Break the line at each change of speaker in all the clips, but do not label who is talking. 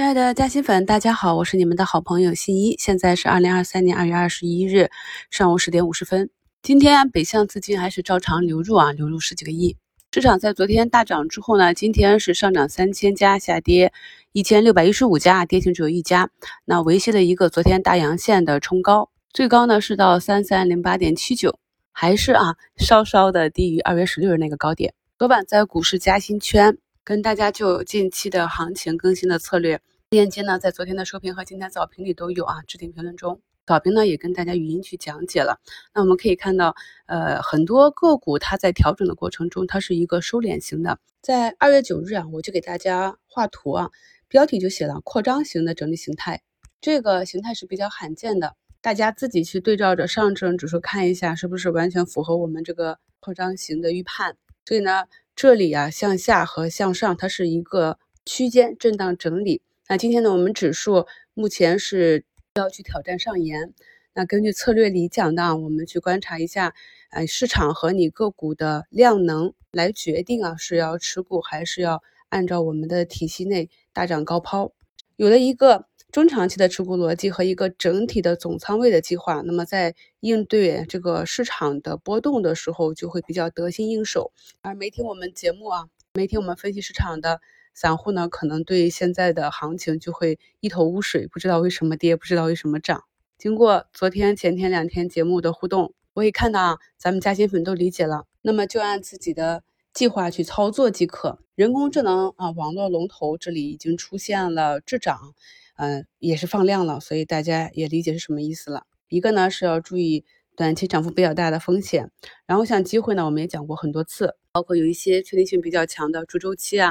亲爱的嘉兴粉，大家好，我是你们的好朋友新一。现在是二零二三年二月二十一日上午十点五十分。今天北向资金还是照常流入啊，流入十几个亿。市场在昨天大涨之后呢，今天是上涨三千家，下跌一千六百一十五家，跌停只有一家。那维系了一个昨天大阳线的冲高，最高呢是到三三零八点七九，还是啊稍稍的低于二月十六日那个高点。昨晚在股市嘉兴圈。跟大家就近期的行情更新的策略链接呢，在昨天的收评和今天早评里都有啊，置顶评论中。早评呢也跟大家语音去讲解了。那我们可以看到，呃，很多个股它在调整的过程中，它是一个收敛型的。在二月九日啊，我就给大家画图啊，标题就写了扩张型的整理形态。这个形态是比较罕见的，大家自己去对照着上证指数看一下，是不是完全符合我们这个扩张型的预判？所以呢。这里啊，向下和向上，它是一个区间震荡整理。那今天呢，我们指数目前是要去挑战上沿。那根据策略里讲的，我们去观察一下，呃，市场和你个股的量能来决定啊，是要持股还是要按照我们的体系内大涨高抛，有了一个。中长期的持股逻辑和一个整体的总仓位的计划，那么在应对这个市场的波动的时候，就会比较得心应手。而没听我们节目啊，没听我们分析市场的散户呢，可能对现在的行情就会一头雾水，不知道为什么跌，不知道为什么涨。经过昨天、前天两天节目的互动，我也看到啊，咱们嘉兴粉都理解了，那么就按自己的。计划去操作即可。人工智能啊，网络龙头这里已经出现了滞涨，嗯，也是放量了，所以大家也理解是什么意思了。一个呢是要注意短期涨幅比较大的风险，然后像机会呢，我们也讲过很多次，包括有一些确定性比较强的猪周期啊，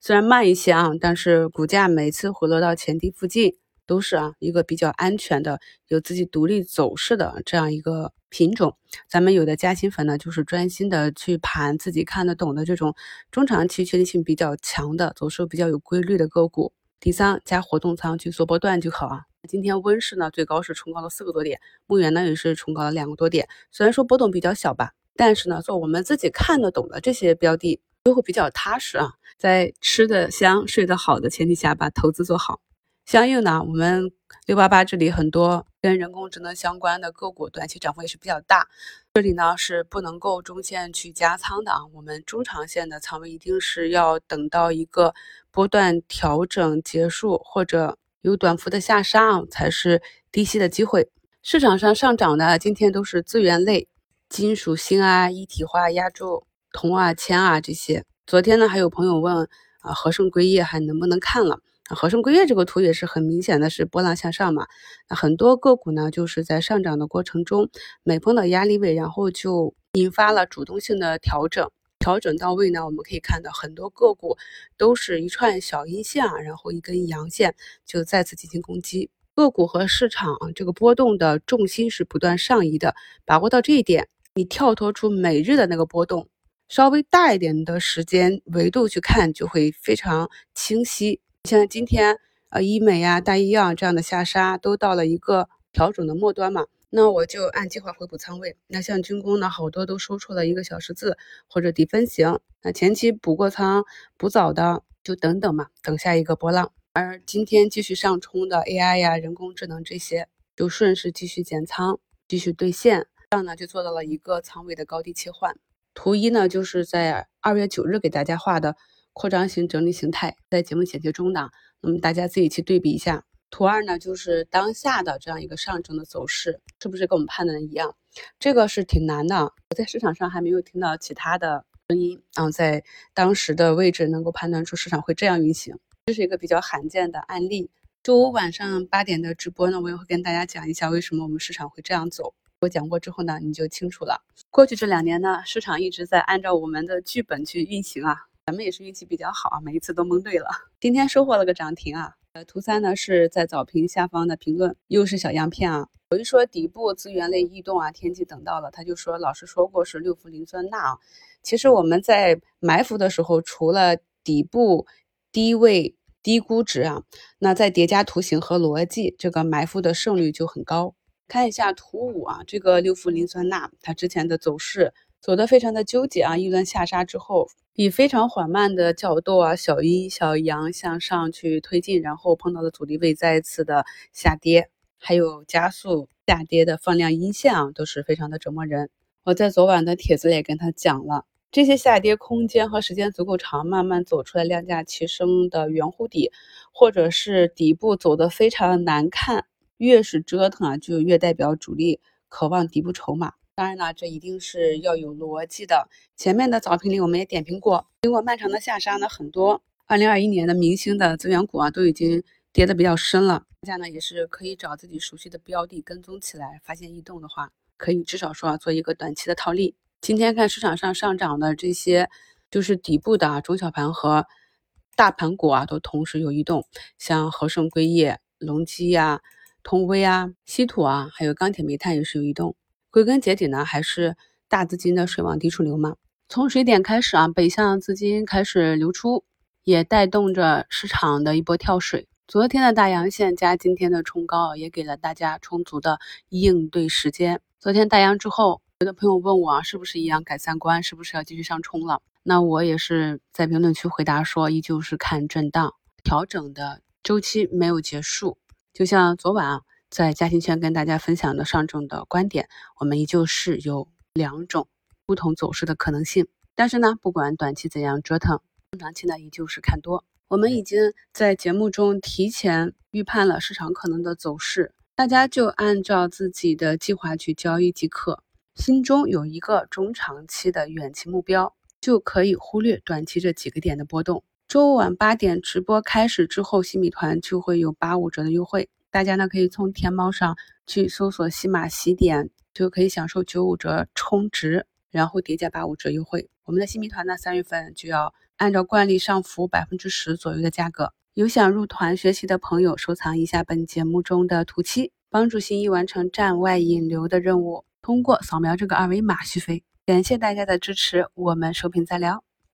虽然慢一些啊，但是股价每次回落到前低附近。都是啊，一个比较安全的、有自己独立走势的这样一个品种。咱们有的嘉兴粉呢，就是专心的去盘自己看得懂的这种中长期确定性比较强的、走势比较有规律的个股。第三，加活动仓去做波段就好啊。今天温氏呢，最高是冲高了四个多点，牧原呢也是冲高了两个多点。虽然说波动比较小吧，但是呢，做我们自己看得懂的这些标的都会比较踏实啊。在吃得香、睡得好的前提下，把投资做好。相应呢，我们六八八这里很多跟人工智能相关的个股，短期涨幅也是比较大。这里呢是不能够中线去加仓的啊，我们中长线的仓位一定是要等到一个波段调整结束，或者有短幅的下杀啊，才是低吸的机会。市场上上涨的今天都是资源类、金属锌啊、一体化、压铸、铜啊、铅啊这些。昨天呢还有朋友问啊，和盛硅业还能不能看了？和盛硅业这个图也是很明显的是波浪向上嘛，那很多个股呢就是在上涨的过程中，每碰到压力位，然后就引发了主动性的调整，调整到位呢，我们可以看到很多个股都是一串小阴线啊，然后一根阳线就再次进行攻击。个股和市场这个波动的重心是不断上移的，把握到这一点，你跳脱出每日的那个波动，稍微大一点的时间维度去看，就会非常清晰。像今天，呃，医美呀、大医药这样的下杀都到了一个调整的末端嘛，那我就按计划回补仓位。那像军工呢，好多都收出了一个小十字或者底分型，那前期补过仓、补早的就等等嘛，等下一个波浪。而今天继续上冲的 AI 呀、人工智能这些，就顺势继续减仓、继续兑现，这样呢就做到了一个仓位的高低切换。图一呢，就是在二月九日给大家画的。扩张型整理形态在节目简介中呢，那么大家自己去对比一下。图二呢，就是当下的这样一个上证的走势，是不是跟我们判断的一样？这个是挺难的，我在市场上还没有听到其他的声音啊，在当时的位置能够判断出市场会这样运行，这是一个比较罕见的案例。周五晚上八点的直播呢，我也会跟大家讲一下为什么我们市场会这样走。我讲过之后呢，你就清楚了。过去这两年呢，市场一直在按照我们的剧本去运行啊。咱们也是运气比较好啊，每一次都蒙对了。今天收获了个涨停啊。呃，图三呢是在早评下方的评论，又是小样片啊。有一说底部资源类异动啊，天气等到了，他就说老师说过是六氟磷酸钠啊。其实我们在埋伏的时候，除了底部低位低估值啊，那在叠加图形和逻辑，这个埋伏的胜率就很高。看一下图五啊，这个六氟磷酸钠它之前的走势走得非常的纠结啊，一轮下杀之后，以非常缓慢的角度啊，小阴小阳向上去推进，然后碰到的阻力位再一次的下跌，还有加速下跌的放量阴线啊，都是非常的折磨人。我在昨晚的帖子也跟他讲了，这些下跌空间和时间足够长，慢慢走出来量价齐升的圆弧底，或者是底部走的非常难看，越是折腾啊，就越代表主力渴望底部筹码。当然了，这一定是要有逻辑的。前面的早评里我们也点评过，经过漫长的下杀呢，很多二零二一年的明星的资源股啊，都已经跌得比较深了。大家呢也是可以找自己熟悉的标的跟踪起来，发现异动的话，可以至少说啊做一个短期的套利。今天看市场上上涨的这些，就是底部的啊中小盘和大盘股啊，都同时有异动，像和盛硅业、隆基呀、通威啊、稀土啊，还有钢铁煤炭也是有异动。归根结底呢，还是大资金的水往低处流嘛。从水点开始啊，北向资金开始流出，也带动着市场的一波跳水。昨天的大阳线加今天的冲高，也给了大家充足的应对时间。昨天大阳之后，有的朋友问我啊，是不是一样改三观，是不是要继续上冲了？那我也是在评论区回答说，依旧是看震荡调整的周期没有结束。就像昨晚啊。在嘉兴圈跟大家分享的上证的观点，我们依旧是有两种不同走势的可能性。但是呢，不管短期怎样折腾，中长期呢依旧是看多。我们已经在节目中提前预判了市场可能的走势，大家就按照自己的计划去交易即可。心中有一个中长期的远期目标，就可以忽略短期这几个点的波动。周五晚八点直播开始之后，新米团就会有八五折的优惠。大家呢可以从天猫上去搜索“西马喜点”，就可以享受九五折充值，然后叠加八五折优惠。我们的新米团呢，三月份就要按照惯例上浮百分之十左右的价格。有想入团学习的朋友，收藏一下本节目中的图七，帮助新一完成站外引流的任务。通过扫描这个二维码续费。感谢大家的支持，我们收评再聊。